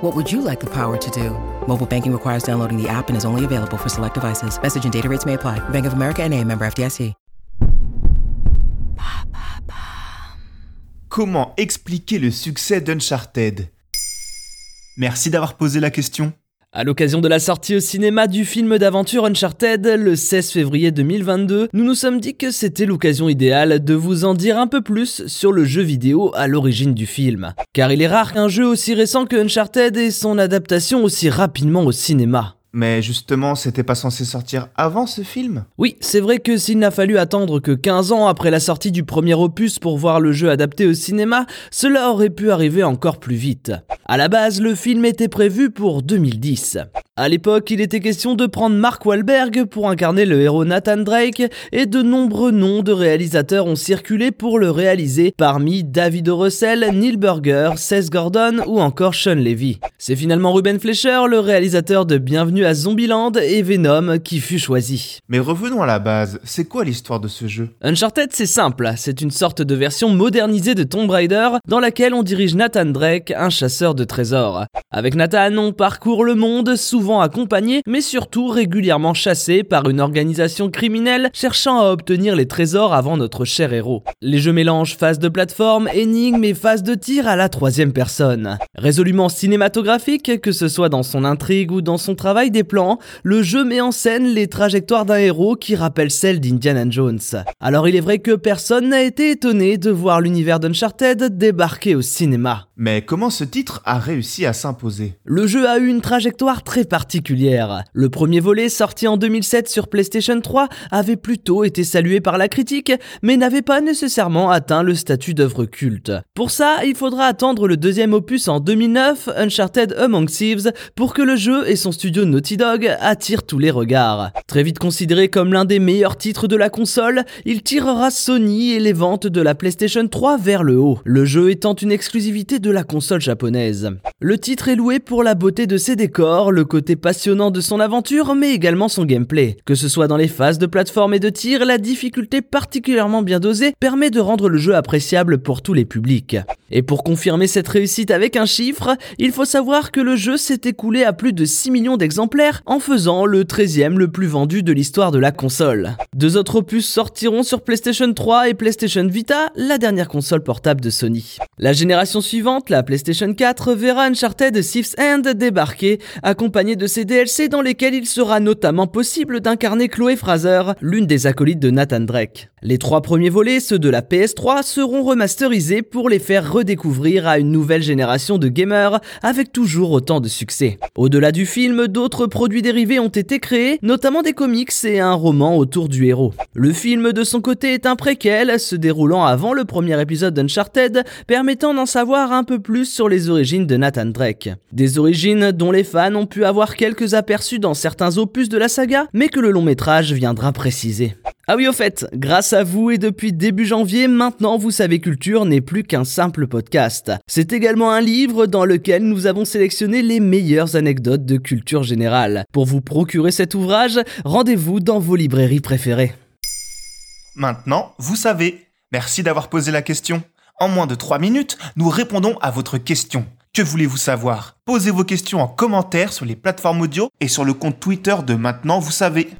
What would you like the power to do? Mobile banking requires downloading the app and is only available for select devices. Message and data rates may apply. Bank of America and a member FDIC. Comment expliquer le succès d'Uncharted? Merci d'avoir posé la question. À l'occasion de la sortie au cinéma du film d'aventure Uncharted le 16 février 2022, nous nous sommes dit que c'était l'occasion idéale de vous en dire un peu plus sur le jeu vidéo à l'origine du film. Car il est rare qu'un jeu aussi récent que Uncharted ait son adaptation aussi rapidement au cinéma. Mais justement, c'était pas censé sortir avant ce film? Oui, c'est vrai que s'il n'a fallu attendre que 15 ans après la sortie du premier opus pour voir le jeu adapté au cinéma, cela aurait pu arriver encore plus vite. À la base, le film était prévu pour 2010. À l'époque, il était question de prendre Mark Wahlberg pour incarner le héros Nathan Drake et de nombreux noms de réalisateurs ont circulé pour le réaliser, parmi David O. Russell, Neil Burger, Seth Gordon ou encore Sean Levy. C'est finalement Ruben Fleischer, le réalisateur de Bienvenue à Zombieland et Venom qui fut choisi. Mais revenons à la base, c'est quoi l'histoire de ce jeu? Uncharted, c'est simple, c'est une sorte de version modernisée de Tomb Raider dans laquelle on dirige Nathan Drake, un chasseur de trésors. Avec Nathan, on parcourt le monde, souvent accompagné, mais surtout régulièrement chassé par une organisation criminelle cherchant à obtenir les trésors avant notre cher héros. Les jeux mélangent phase de plateforme, énigmes et phase de tir à la troisième personne. Résolument cinématographique, que ce soit dans son intrigue ou dans son travail des plans, le jeu met en scène les trajectoires d'un héros qui rappellent celles d'Indiana Jones. Alors il est vrai que personne n'a été étonné de voir l'univers d'Uncharted débarquer au cinéma. Mais comment ce titre a réussi à s'imposer? Le jeu a eu une trajectoire très particulière. Le premier volet, sorti en 2007 sur PlayStation 3, avait plutôt été salué par la critique, mais n'avait pas nécessairement atteint le statut d'œuvre culte. Pour ça, il faudra attendre le deuxième opus en 2009, Uncharted Among Thieves, pour que le jeu et son studio Naughty Dog attirent tous les regards. Très vite considéré comme l'un des meilleurs titres de la console, il tirera Sony et les ventes de la PlayStation 3 vers le haut, le jeu étant une exclusivité de la console japonaise. Le titre est loué pour la beauté de ses décors, le côté passionnant de son aventure, mais également son gameplay. Que ce soit dans les phases de plateforme et de tir, la difficulté particulièrement bien dosée permet de rendre le jeu appréciable pour tous les publics. Et pour confirmer cette réussite avec un chiffre, il faut savoir que le jeu s'est écoulé à plus de 6 millions d'exemplaires en faisant le 13e le plus vendu de l'histoire de la console. Deux autres opus sortiront sur PlayStation 3 et PlayStation Vita, la dernière console portable de Sony. La génération suivante, la PlayStation 4, verra Uncharted Thief's End débarquer, accompagné de ses DLC dans lesquels il sera notamment possible d'incarner Chloé Fraser, l'une des acolytes de Nathan Drake. Les trois premiers volets, ceux de la PS3, seront remasterisés pour les faire redécouvrir à une nouvelle génération de gamers avec toujours autant de succès. Au-delà du film, d'autres produits dérivés ont été créés, notamment des comics et un roman autour du Le film de son côté est un préquel, se déroulant avant le premier épisode d'Uncharted, permettant d'en savoir un peu plus sur les origines de Nathan Drake. Des origines dont les fans ont pu avoir quelques aperçus dans certains opus de la saga, mais que le long métrage viendra préciser. Ah oui, au fait, grâce à vous et depuis début janvier, maintenant Vous savez Culture n'est plus qu'un simple podcast. C'est également un livre dans lequel nous avons sélectionné les meilleures anecdotes de culture générale. Pour vous procurer cet ouvrage, rendez-vous dans vos librairies préférées. Maintenant, vous savez. Merci d'avoir posé la question. En moins de 3 minutes, nous répondons à votre question. Que voulez-vous savoir? Posez vos questions en commentaire sur les plateformes audio et sur le compte Twitter de Maintenant, vous savez.